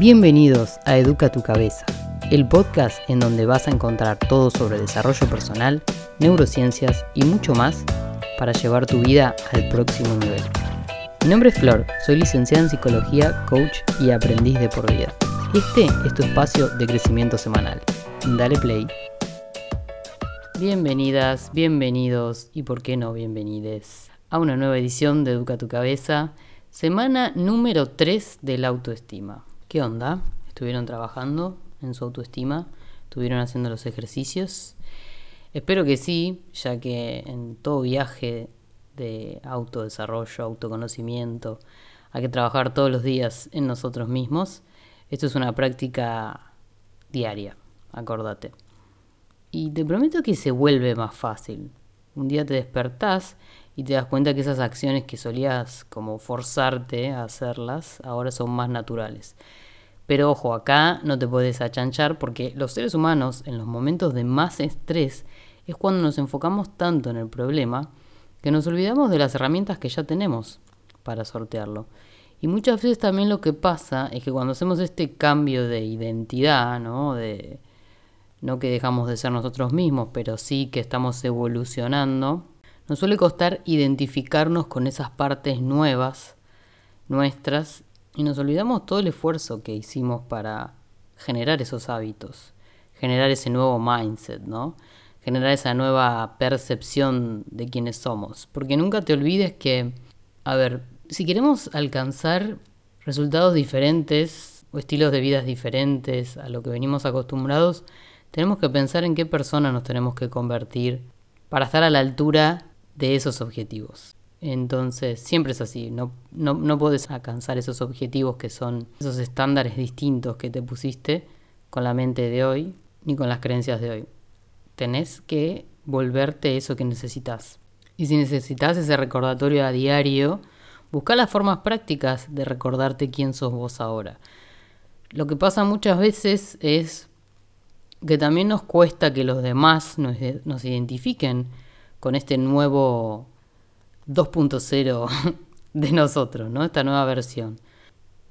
Bienvenidos a Educa tu Cabeza, el podcast en donde vas a encontrar todo sobre desarrollo personal, neurociencias y mucho más para llevar tu vida al próximo nivel. Mi nombre es Flor, soy licenciada en psicología, coach y aprendiz de por vida. Este es tu espacio de crecimiento semanal. Dale play. Bienvenidas, bienvenidos y por qué no bienvenides a una nueva edición de Educa tu Cabeza, semana número 3 de la autoestima. ¿Qué onda? ¿Estuvieron trabajando en su autoestima? ¿Estuvieron haciendo los ejercicios? Espero que sí, ya que en todo viaje de autodesarrollo, autoconocimiento, hay que trabajar todos los días en nosotros mismos. Esto es una práctica diaria, acordate. Y te prometo que se vuelve más fácil. Un día te despertás y te das cuenta que esas acciones que solías como forzarte a hacerlas ahora son más naturales. Pero ojo, acá no te puedes achanchar porque los seres humanos en los momentos de más estrés es cuando nos enfocamos tanto en el problema que nos olvidamos de las herramientas que ya tenemos para sortearlo. Y muchas veces también lo que pasa es que cuando hacemos este cambio de identidad, ¿no? De, no que dejamos de ser nosotros mismos, pero sí que estamos evolucionando, nos suele costar identificarnos con esas partes nuevas nuestras y nos olvidamos todo el esfuerzo que hicimos para generar esos hábitos, generar ese nuevo mindset, ¿no? Generar esa nueva percepción de quiénes somos. Porque nunca te olvides que, a ver, si queremos alcanzar resultados diferentes o estilos de vida diferentes a lo que venimos acostumbrados, tenemos que pensar en qué persona nos tenemos que convertir para estar a la altura de esos objetivos. Entonces, siempre es así, no, no, no puedes alcanzar esos objetivos que son esos estándares distintos que te pusiste con la mente de hoy ni con las creencias de hoy. Tenés que volverte eso que necesitas. Y si necesitas ese recordatorio a diario, busca las formas prácticas de recordarte quién sos vos ahora. Lo que pasa muchas veces es que también nos cuesta que los demás nos, nos identifiquen con este nuevo 2.0 de nosotros, ¿no? Esta nueva versión.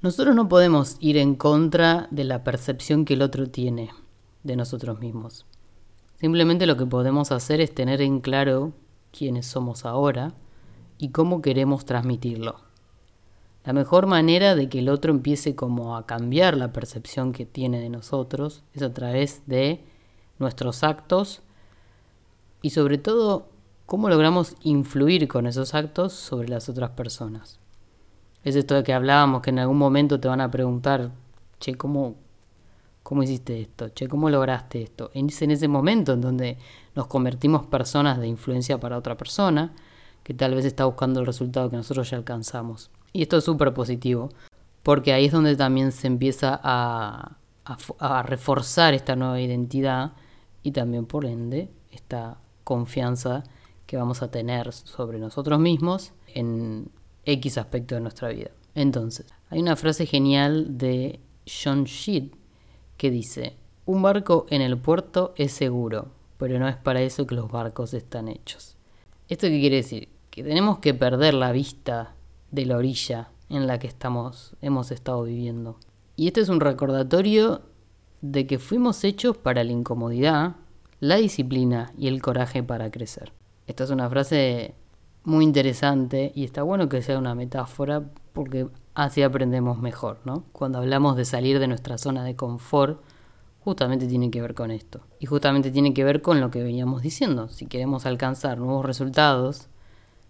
Nosotros no podemos ir en contra de la percepción que el otro tiene de nosotros mismos. Simplemente lo que podemos hacer es tener en claro quiénes somos ahora y cómo queremos transmitirlo. La mejor manera de que el otro empiece como a cambiar la percepción que tiene de nosotros es a través de nuestros actos y sobre todo cómo logramos influir con esos actos sobre las otras personas. Es esto de que hablábamos que en algún momento te van a preguntar, che, ¿cómo, cómo hiciste esto? Che, ¿cómo lograste esto? Es en ese momento en donde nos convertimos personas de influencia para otra persona que tal vez está buscando el resultado que nosotros ya alcanzamos. Y esto es súper positivo, porque ahí es donde también se empieza a, a, reforzar esta nueva identidad y también por ende esta confianza que vamos a tener sobre nosotros mismos en X aspecto de nuestra vida. Entonces, hay una frase genial de John Sheed que dice, un barco en el puerto es seguro, pero no es para eso que los barcos están hechos. ¿Esto qué quiere decir? Que tenemos que perder la vista de la orilla en la que estamos, hemos estado viviendo. Y este es un recordatorio de que fuimos hechos para la incomodidad, la disciplina y el coraje para crecer. Esta es una frase muy interesante y está bueno que sea una metáfora porque así aprendemos mejor, ¿no? Cuando hablamos de salir de nuestra zona de confort, justamente tiene que ver con esto. Y justamente tiene que ver con lo que veníamos diciendo. Si queremos alcanzar nuevos resultados,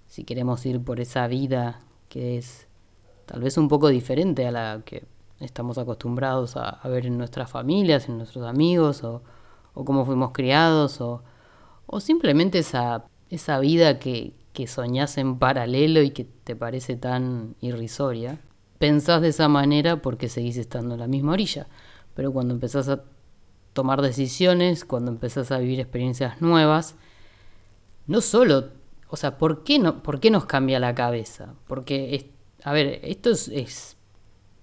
si queremos ir por esa vida que es tal vez un poco diferente a la que estamos acostumbrados a, ver en nuestras familias, en nuestros amigos, o, cómo fuimos criados, o, simplemente esa, esa vida que, que soñás en paralelo y que te parece tan irrisoria. Pensás de esa manera porque seguís estando en la misma orilla, pero cuando empezás a tomar decisiones, cuando empezás a vivir experiencias nuevas, no solo o sea, ¿por qué, no, ¿por qué nos cambia la cabeza? Porque, a ver, esto es,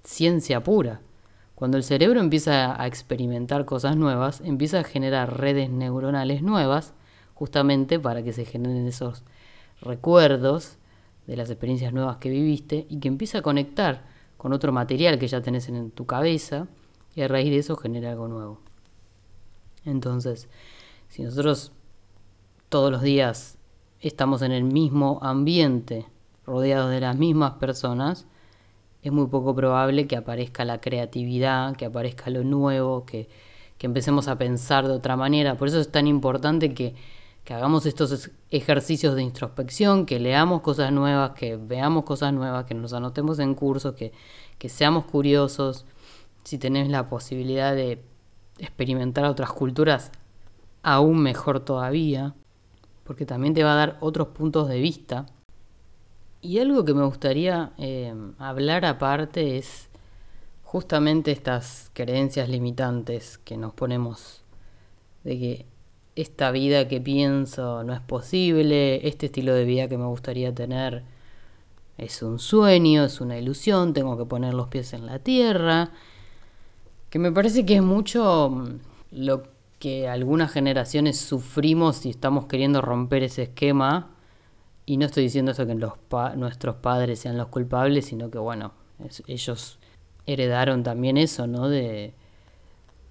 ciencia pura. Cuando el cerebro empieza a experimentar cosas nuevas, empieza a generar redes neuronales nuevas, justamente para que se generen esos recuerdos de las experiencias nuevas que viviste y que empieza a conectar con otro material que ya tenés en tu cabeza y a raíz de eso genera algo nuevo. Entonces, si nosotros todos los días estamos en el mismo ambiente, rodeados de las mismas personas, es muy poco probable que aparezca la creatividad, que aparezca lo nuevo, que, que empecemos a pensar de otra manera. Por eso es tan importante que, que hagamos estos ejercicios de introspección, que leamos cosas nuevas, que veamos cosas nuevas, que nos anotemos en cursos, que, que seamos curiosos. Si tenés la posibilidad de experimentar otras culturas, aún mejor todavía, porque también te va a dar otros puntos de vista. Y algo que me gustaría eh, hablar aparte es justamente estas creencias limitantes que nos ponemos de que esta vida que pienso no es posible, este estilo de vida que me gustaría tener es un sueño, es una ilusión, tengo que poner los pies en la tierra, que me parece que es mucho mm, lo que algunas generaciones sufrimos y estamos queriendo romper ese esquema. Y no estoy diciendo eso que nuestros padres sean los culpables, sino que bueno, ellos heredaron también eso, ¿no? De,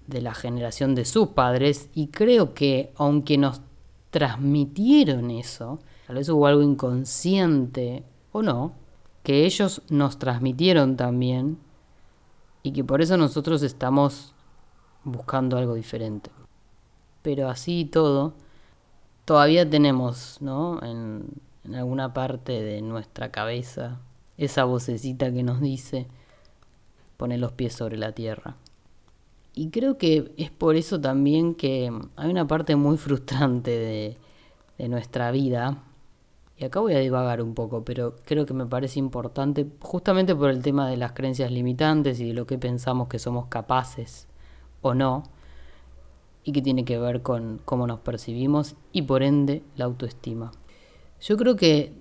de la generación de sus padres. Y creo que aunque nos transmitieron eso, tal vez hubo algo inconsciente o no, que ellos nos transmitieron también y que por eso nosotros estamos buscando algo diferente pero así y todo, todavía tenemos, ¿no? En, en alguna parte de nuestra cabeza, esa vocecita que nos dice, poner los pies sobre la tierra. Y creo que es por eso también que hay una parte muy frustrante de, de nuestra vida, y acá voy a divagar un poco, pero creo que me parece importante justamente por el tema de las creencias limitantes y de lo que pensamos que somos capaces o no y que tiene que ver con cómo nos percibimos y por ende la autoestima. Yo creo que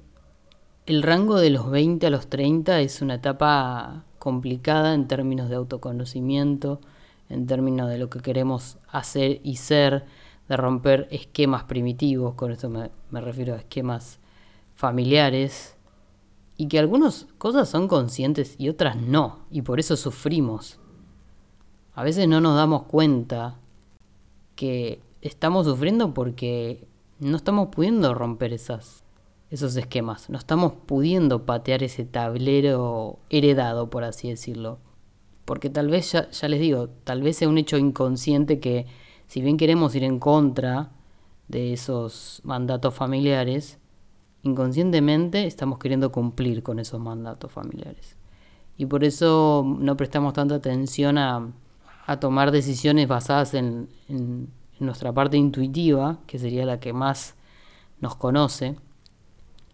el rango de los 20 a los 30 es una etapa complicada en términos de autoconocimiento, en términos de lo que queremos hacer y ser, de romper esquemas primitivos, con esto me, refiero a esquemas familiares, y que algunas cosas son conscientes y otras no, y por eso sufrimos. A veces no nos damos cuenta que estamos sufriendo porque no estamos pudiendo romper esas, esos esquemas, no estamos pudiendo patear ese tablero heredado, por así decirlo. Porque tal vez, ya, les digo, tal vez sea un hecho inconsciente que si bien queremos ir en contra de esos mandatos familiares, inconscientemente estamos queriendo cumplir con esos mandatos familiares. Y por eso no prestamos tanta atención a, a tomar decisiones basadas en, nuestra parte intuitiva, que sería la que más nos conoce,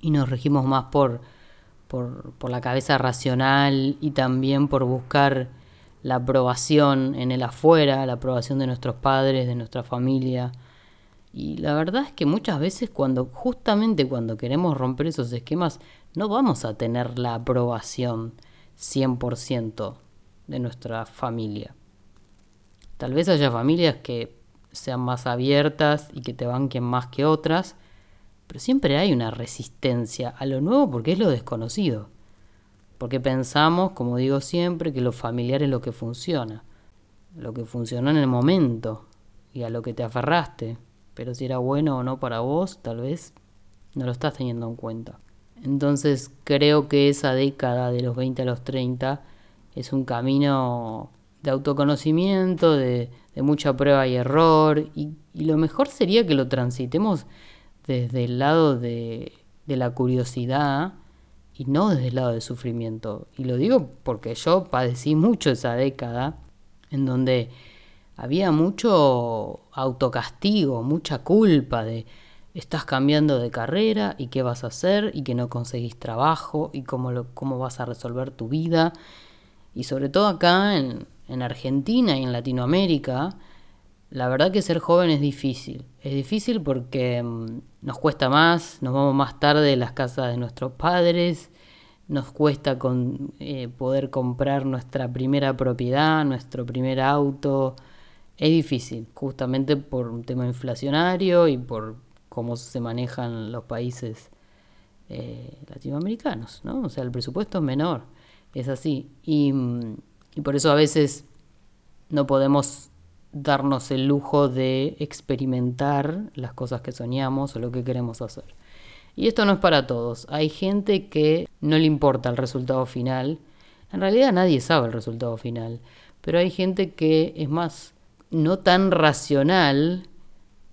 y nos regimos más por, por, la cabeza racional y también por buscar la aprobación en el afuera, la aprobación de nuestros padres, de nuestra familia. Y la verdad es que muchas veces cuando, justamente cuando queremos romper esos esquemas, no vamos a tener la aprobación 100% de nuestra familia. Tal vez haya familias que sean más abiertas y que te banquen más que otras, pero siempre hay una resistencia a lo nuevo porque es lo desconocido. Porque pensamos, como digo siempre, que lo familiar es lo que funciona, lo que funcionó en el momento y a lo que te aferraste, pero si era bueno o no para vos, tal vez no lo estás teniendo en cuenta. Entonces creo que esa década de los 20 a los 30 es un camino de autoconocimiento, de, mucha prueba y error, y, lo mejor sería que lo transitemos desde el lado de, de la curiosidad y no desde el lado del sufrimiento. Y lo digo porque yo padecí mucho esa década en donde había mucho autocastigo, mucha culpa de estás cambiando de carrera y qué vas a hacer y que no conseguís trabajo y cómo, lo, cómo vas a resolver tu vida. Y sobre todo acá en, en Argentina y en Latinoamérica, la verdad que ser joven es difícil. Es difícil porque mm, nos cuesta más, nos vamos más tarde de las casas de nuestros padres, nos cuesta con, eh, poder comprar nuestra primera propiedad, nuestro primer auto. Es difícil, justamente por un tema inflacionario y por cómo se manejan los países eh, latinoamericanos, ¿no? O sea, el presupuesto es menor. Es así. Y, y por eso a veces no podemos darnos el lujo de experimentar las cosas que soñamos o lo que queremos hacer. Y esto no es para todos. Hay gente que no le importa el resultado final. En realidad nadie sabe el resultado final. Pero hay gente que es más no tan racional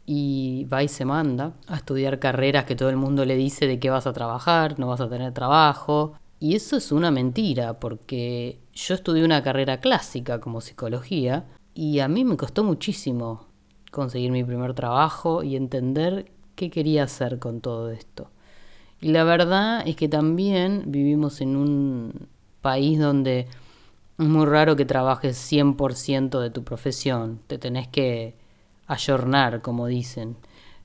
y va y se manda a estudiar carreras que todo el mundo le dice de qué vas a trabajar, no vas a tener trabajo. Y eso es una mentira, porque yo estudié una carrera clásica como psicología y a mí me costó muchísimo conseguir mi primer trabajo y entender qué quería hacer con todo esto. Y la verdad es que también vivimos en un país donde es muy raro que trabajes 100% de tu profesión. Te tenés que ayornar, como dicen.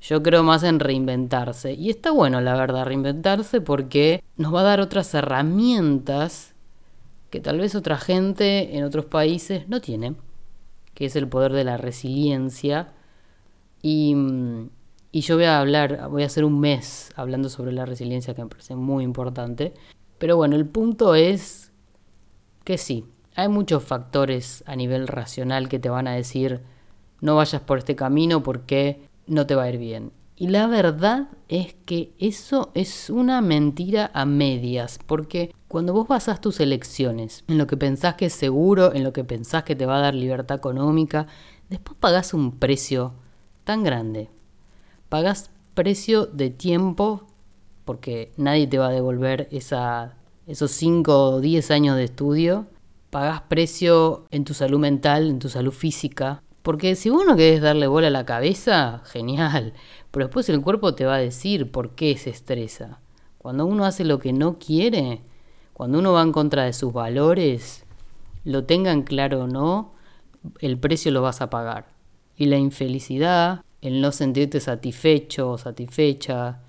Yo creo más en reinventarse. Y está bueno, la verdad, reinventarse porque nos va a dar otras herramientas que tal vez otra gente en otros países no tiene, que es el poder de la resiliencia. Y, y yo voy a hablar, voy a hacer un mes hablando sobre la resiliencia que me parece muy importante. Pero bueno, el punto es que sí, hay muchos factores a nivel racional que te van a decir no vayas por este camino porque no te va a ir bien. Y la verdad es que eso es una mentira a medias, porque cuando vos basás tus elecciones en lo que pensás que es seguro, en lo que pensás que te va a dar libertad económica, después pagás un precio tan grande. Pagás precio de tiempo, porque nadie te va a devolver esos 5 o 10 años de estudio, pagás precio en tu salud mental, en tu salud física. Porque si uno querés darle bola a la cabeza, genial. Pero después el cuerpo te va a decir por qué se estresa. Cuando uno hace lo que no quiere, cuando uno va en contra de sus valores, lo tengan claro o no, el precio lo vas a pagar. Y la infelicidad, el no sentirte satisfecho o satisfecha,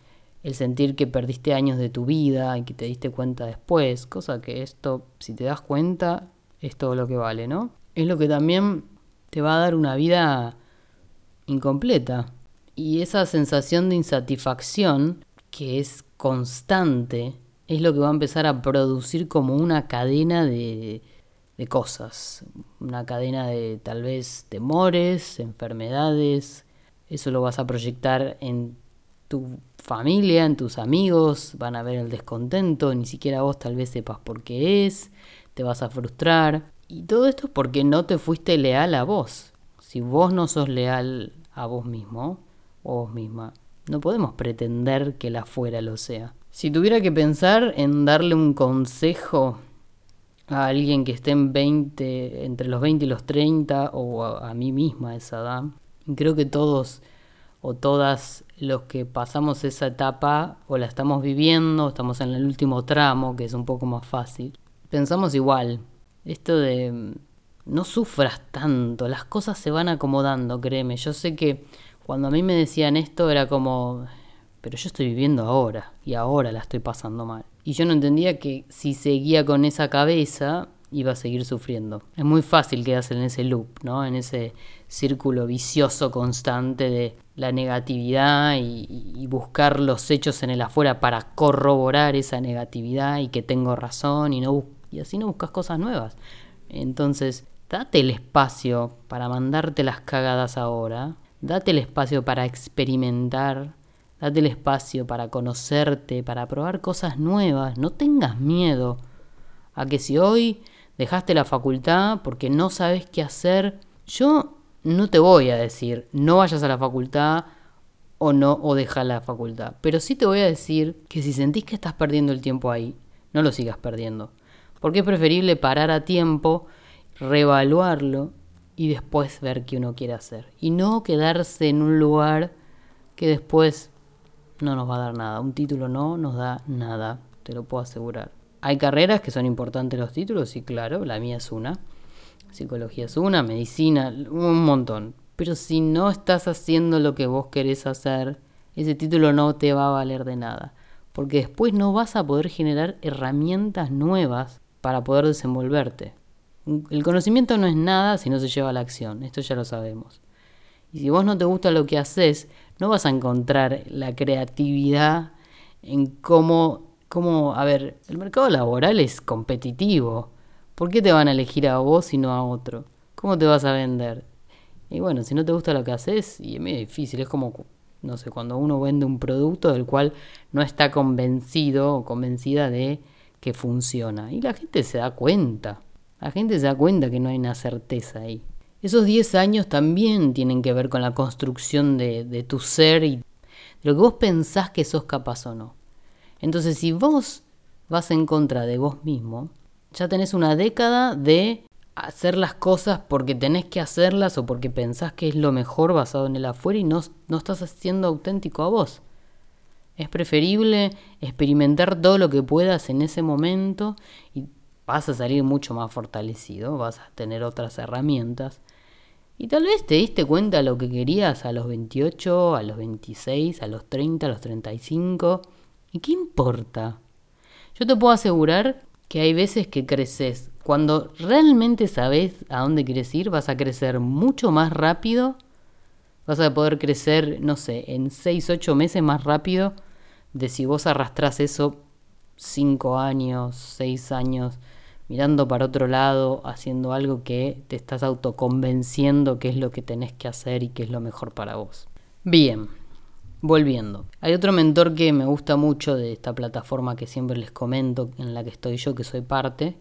el sentir que perdiste años de tu vida y que te diste cuenta después, cosa que esto, si te das cuenta, es todo lo que vale, ¿no? Es lo que también te va a dar una vida incompleta. Y esa sensación de insatisfacción, que es constante, es lo que va a empezar a producir como una cadena de, de cosas. Una cadena de tal vez temores, enfermedades. Eso lo vas a proyectar en tu familia, en tus amigos, van a ver el descontento, ni siquiera vos tal vez sepas por qué es te vas a frustrar. Y todo esto es porque no te fuiste leal a vos. Si vos no sos leal a vos mismo o vos misma, no podemos pretender que la afuera lo sea. Si tuviera que pensar en darle un consejo a alguien que esté en 20, entre los 20 y los 30, o a, mí misma esa edad, creo que todos o todas los que pasamos esa etapa o la estamos viviendo, estamos en el último tramo, que es un poco más fácil, pensamos igual. Esto de no sufras tanto, las cosas se van acomodando, créeme. Yo sé que cuando a mí me decían esto era como, pero yo estoy viviendo ahora y ahora la estoy pasando mal. Y yo no entendía que si seguía con esa cabeza iba a seguir sufriendo. Es muy fácil quedarse en ese loop, ¿no? En ese círculo vicioso constante de la negatividad y, buscar los hechos en el afuera para corroborar esa negatividad y que tengo razón y no y así no buscas cosas nuevas. Entonces, date el espacio para mandarte las cagadas ahora, date el espacio para experimentar, date el espacio para conocerte, para probar cosas nuevas, no tengas miedo a que si hoy dejaste la facultad porque no sabes qué hacer, yo no te voy a decir no vayas a la facultad o no o deja la facultad, pero sí te voy a decir que si sentís que estás perdiendo el tiempo ahí, no lo sigas perdiendo. Porque es preferible parar a tiempo, reevaluarlo y después ver qué uno quiere hacer. Y no quedarse en un lugar que después no nos va a dar nada. Un título no nos da nada, te lo puedo asegurar. Hay carreras que son importantes los títulos, sí, claro, la mía es una. Psicología es una, medicina, un montón. Pero si no estás haciendo lo que vos querés hacer, ese título no te va a valer de nada. Porque después no vas a poder generar herramientas nuevas para poder desenvolverte. El conocimiento no es nada si no se lleva a la acción, esto ya lo sabemos. Y si vos no te gusta lo que haces, no vas a encontrar la creatividad en cómo como, a ver, el mercado laboral es competitivo. ¿Por qué te van a elegir a vos y no a otro? ¿Cómo te vas a vender? Y bueno, si no te gusta lo que haces, y es medio difícil, es como, no sé, cuando uno vende un producto del cual no está convencido o convencida de que funciona. Y la gente se da cuenta, la gente se da cuenta que no hay una certeza ahí. Esos 10 años también tienen que ver con la construcción de, de tu ser y de lo que vos pensás que sos capaz o no. Entonces, si vos vas en contra de vos mismo, ya tenés una década de hacer las cosas porque tenés que hacerlas o porque pensás que es lo mejor basado en el afuera y no, no estás siendo auténtico a vos. Es preferible experimentar todo lo que puedas en ese momento y vas a salir mucho más fortalecido, vas a tener otras herramientas. Y tal vez te diste cuenta lo que querías a los 28, a los 26, a los 30, a los 35. ¿Y qué importa? Yo te puedo asegurar que hay veces que creces. Cuando realmente sabes a dónde quieres ir, vas a crecer mucho más rápido. Vas a poder crecer, no sé, en 6, 8 meses más rápido de si vos arrastrás eso 5 años, 6 años, mirando para otro lado, haciendo algo que te estás autoconvenciendo que es lo que tenés que hacer y que es lo mejor para vos. Bien, volviendo. Hay otro mentor que me gusta mucho de esta plataforma que siempre les comento, en la que estoy yo, que soy parte,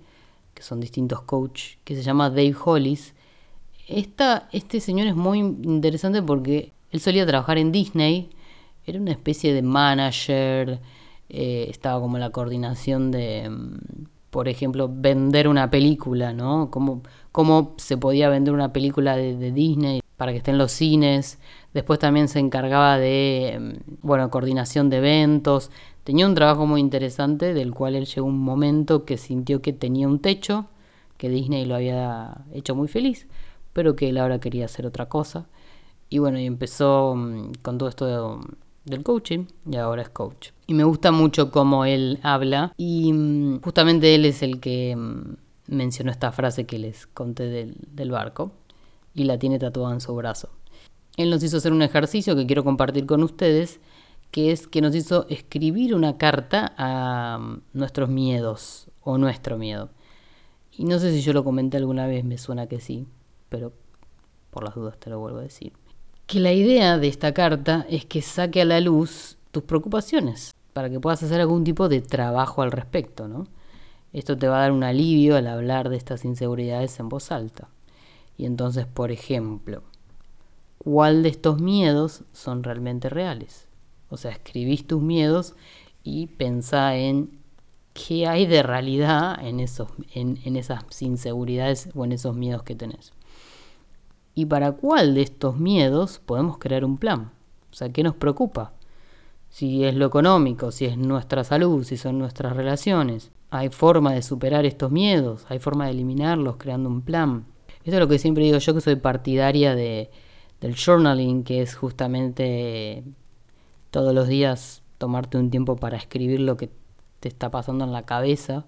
que son distintos coaches, que se llama Dave Hollis. Esta, este señor es muy interesante porque él solía trabajar en Disney era una especie de manager, eh, estaba como la coordinación de, mm, por ejemplo, vender una película, ¿no? Cómo, cómo se podía vender una película de, Disney para que esté en los cines. Después también se encargaba de, mm, bueno, coordinación de eventos. Tenía un trabajo muy interesante del cual él llegó un momento que sintió que tenía un techo, que Disney lo había hecho muy feliz, pero que él ahora quería hacer otra cosa. Y bueno, y empezó mm, con todo esto de, del coaching y ahora es coach. Y me gusta mucho cómo él habla y mm, justamente él es el que mm, mencionó esta frase que les conté del, del barco y la tiene tatuada en su brazo. Él nos hizo hacer un ejercicio que quiero compartir con ustedes, que es que nos hizo escribir una carta a mm, nuestros miedos o nuestro miedo. Y no sé si yo lo comenté alguna vez, me suena que sí, pero por las dudas te lo vuelvo a decir que la idea de esta carta es que saque a la luz tus preocupaciones para que puedas hacer algún tipo de trabajo al respecto, ¿no? Esto te va a dar un alivio al hablar de estas inseguridades en voz alta. Y entonces, por ejemplo, ¿cuál de estos miedos son realmente reales? O sea, escribís tus miedos y pensá en qué hay de realidad en, esos, en, en esas inseguridades o en esos miedos que tenés y para cuál de estos miedos podemos crear un plan. O sea, ¿qué nos preocupa? Si es lo económico, si es nuestra salud, si son nuestras relaciones. Hay forma de superar estos miedos, hay forma de eliminarlos creando un plan. Esto es lo que siempre digo yo que soy partidaria de, del journaling, que es justamente todos los días tomarte un tiempo para escribir lo que te está pasando en la cabeza.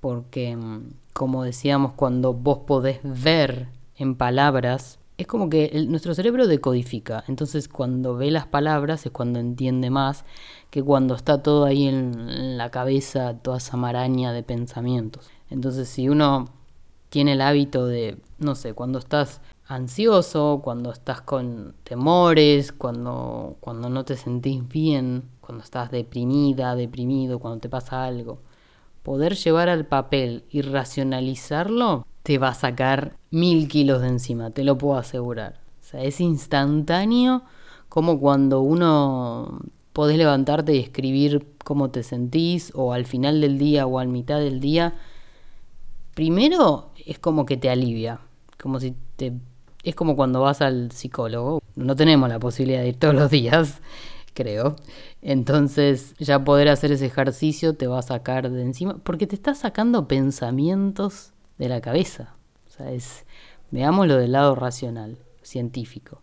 Porque, mm, como decíamos, cuando vos podés ver en palabras, es como que nuestro cerebro decodifica. Entonces cuando ve las palabras es cuando entiende más que cuando está todo ahí en, la cabeza, toda esa maraña de pensamientos. Entonces si uno tiene el hábito de, no sé, cuando estás ansioso, cuando estás con temores, cuando, cuando no te sentís bien, cuando estás deprimida, deprimido, cuando te pasa algo, poder llevar al papel y racionalizarlo te va a sacar mil kilos de encima, te lo puedo asegurar. O sea, es instantáneo como cuando uno podés levantarte y escribir cómo te sentís o al final del día o al mitad del día. Primero es como que te alivia, como si te es como cuando vas al psicólogo. No tenemos la posibilidad de ir todos los días, creo. Entonces, ya poder hacer ese ejercicio te va a sacar de encima, porque te está sacando pensamientos de la cabeza. O sea, es, veámoslo del lado racional, científico.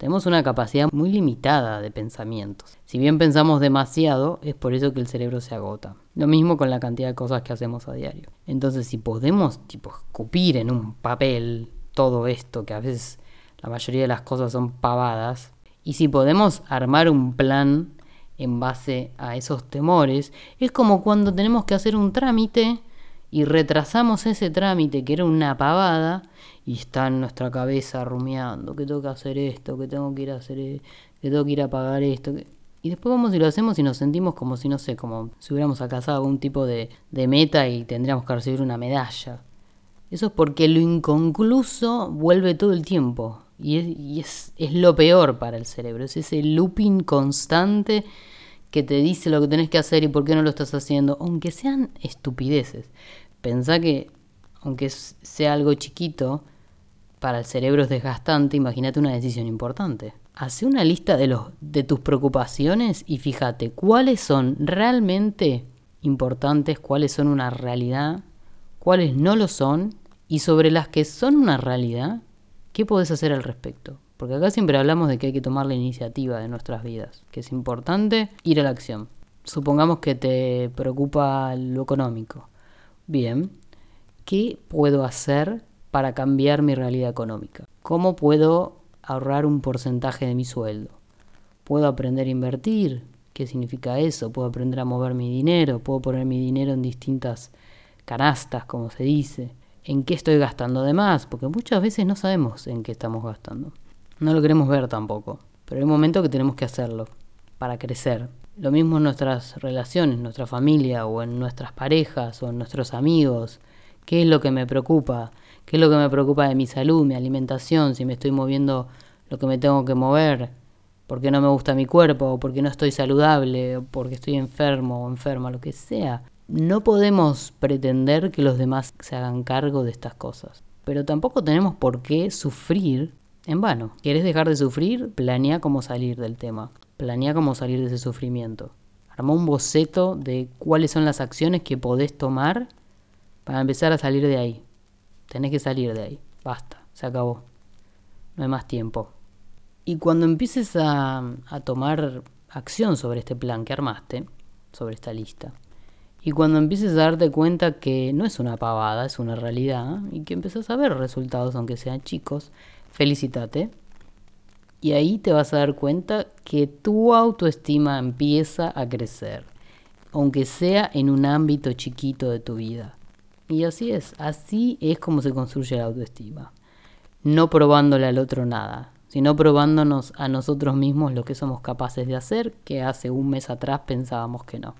Tenemos una capacidad muy limitada de pensamientos. Si bien pensamos demasiado, es por eso que el cerebro se agota. Lo mismo con la cantidad de cosas que hacemos a diario. Entonces, si podemos, tipo, escupir en un papel todo esto, que a veces la mayoría de las cosas son pavadas, y si podemos armar un plan en base a esos temores, es como cuando tenemos que hacer un trámite y retrasamos ese trámite que era una pavada y está en nuestra cabeza rumiando que tengo que hacer esto, que tengo que ir a hacer, e-, que tengo que ir a pagar esto. Y después vamos y lo hacemos y nos sentimos como si, no sé, como si hubiéramos alcanzado algún tipo de, de meta y tendríamos que recibir una medalla. Eso es porque lo inconcluso vuelve todo el tiempo. Y, es, y es, es, lo peor para el cerebro. Es ese looping constante que te dice lo que tenés que hacer y por qué no lo estás haciendo. Aunque sean estupideces. Pensá que, aunque sea algo chiquito, para el cerebro es desgastante. Imagínate una decisión importante. Hace una lista de, los, de tus preocupaciones y fíjate cuáles son realmente importantes, cuáles son una realidad, cuáles no lo son y sobre las que son una realidad, ¿qué podés hacer al respecto? Porque acá siempre hablamos de que hay que tomar la iniciativa de nuestras vidas, que es importante ir a la acción. Supongamos que te preocupa lo económico. Bien, ¿qué puedo hacer para cambiar mi realidad económica? ¿Cómo puedo ahorrar un porcentaje de mi sueldo. Puedo aprender a invertir. ¿Qué significa eso? Puedo aprender a mover mi dinero. Puedo poner mi dinero en distintas canastas, como se dice. ¿En qué estoy gastando de más? Porque muchas veces no sabemos en qué estamos gastando. No lo queremos ver tampoco. Pero hay un momento que tenemos que hacerlo para crecer. Lo mismo en nuestras relaciones, nuestra familia o en nuestras parejas o en nuestros amigos. ¿Qué es lo que me preocupa? ¿Qué es lo que me preocupa de mi salud, mi alimentación, si me estoy moviendo lo que me tengo que mover? porque no me gusta mi cuerpo, o porque no estoy saludable, o porque estoy enfermo o enferma, lo que sea. No podemos pretender que los demás se hagan cargo de estas cosas. Pero tampoco tenemos por qué sufrir en vano. ¿Quieres dejar de sufrir? Planea cómo salir del tema. Planea cómo salir de ese sufrimiento. Arma un boceto de cuáles son las acciones que podés tomar para empezar a salir de ahí. Tenés que salir de ahí. Basta, se acabó. No hay más tiempo. Y cuando empieces a, a tomar acción sobre este plan que armaste, sobre esta lista, y cuando empieces a darte cuenta que no es una pavada, es una realidad, y que empezás a ver resultados, aunque sean chicos, felicitate. Y ahí te vas a dar cuenta que tu autoestima empieza a crecer, aunque sea en un ámbito chiquito de tu vida. Y así es, así es como se construye la autoestima. No probándole al otro nada, sino probándonos a nosotros mismos lo que somos capaces de hacer, que hace un mes atrás pensábamos que no.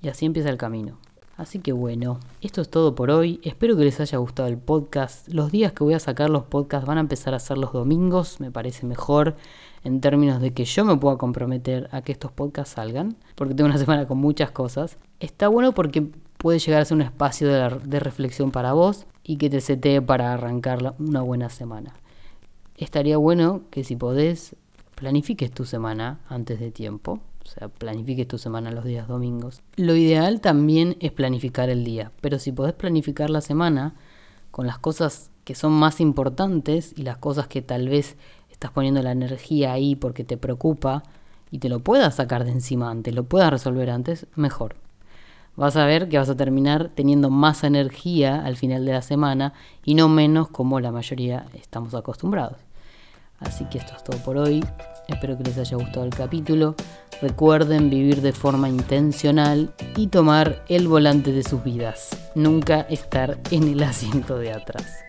Y así empieza el camino. Así que bueno, esto es todo por hoy. Espero que les haya gustado el podcast. Los días que voy a sacar los podcasts van a empezar a ser los domingos, me parece mejor en términos de que yo me pueda comprometer a que estos podcasts salgan, porque tengo una semana con muchas cosas. Está bueno porque puede llegar a ser un espacio de, reflexión para vos y que te setee para arrancar una buena semana. Estaría bueno que si podés, planifiques tu semana antes de tiempo, o sea, planifiques tu semana los días domingos. Lo ideal también es planificar el día, pero si podés planificar la semana con las cosas que son más importantes y las cosas que tal vez estás poniendo la energía ahí porque te preocupa y te lo puedas sacar de encima antes, lo puedas resolver antes, mejor vas a ver que vas a terminar teniendo más energía al final de la semana y no menos como la mayoría estamos acostumbrados. Así que esto es todo por hoy. Espero que les haya gustado el capítulo. Recuerden vivir de forma intencional y tomar el volante de sus vidas. Nunca estar en el asiento de atrás.